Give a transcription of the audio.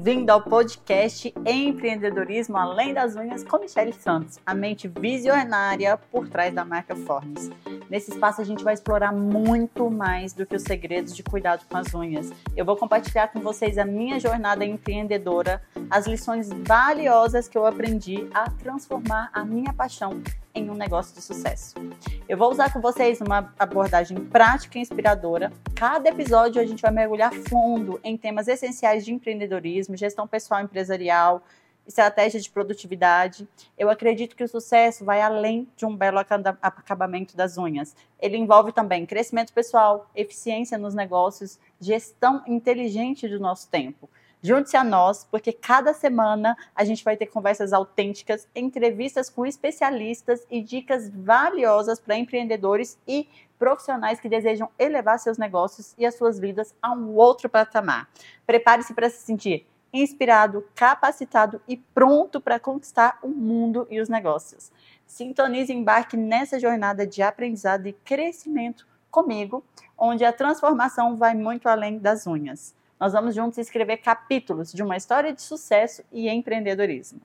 Bem-vindo ao podcast Empreendedorismo Além das Unhas com Michelle Santos, a mente visionária por trás da marca Fornes. Nesse espaço a gente vai explorar muito mais do que os segredos de cuidado com as unhas. Eu vou compartilhar com vocês a minha jornada empreendedora, as lições valiosas que eu aprendi a transformar a minha paixão em um negócio de sucesso. Eu vou usar com vocês uma abordagem prática e inspiradora. Cada episódio a gente vai mergulhar fundo em temas essenciais de empreendedorismo, gestão pessoal empresarial, estratégia de produtividade. Eu acredito que o sucesso vai além de um belo acabamento das unhas. Ele envolve também crescimento pessoal, eficiência nos negócios, gestão inteligente do nosso tempo. Junte-se a nós, porque cada semana a gente vai ter conversas autênticas, entrevistas com especialistas e dicas valiosas para empreendedores e profissionais que desejam elevar seus negócios e as suas vidas a um outro patamar. Prepare-se para se sentir inspirado, capacitado e pronto para conquistar o mundo e os negócios. Sintonize e embarque nessa jornada de aprendizado e crescimento comigo, onde a transformação vai muito além das unhas. Nós vamos juntos escrever capítulos de uma história de sucesso e empreendedorismo.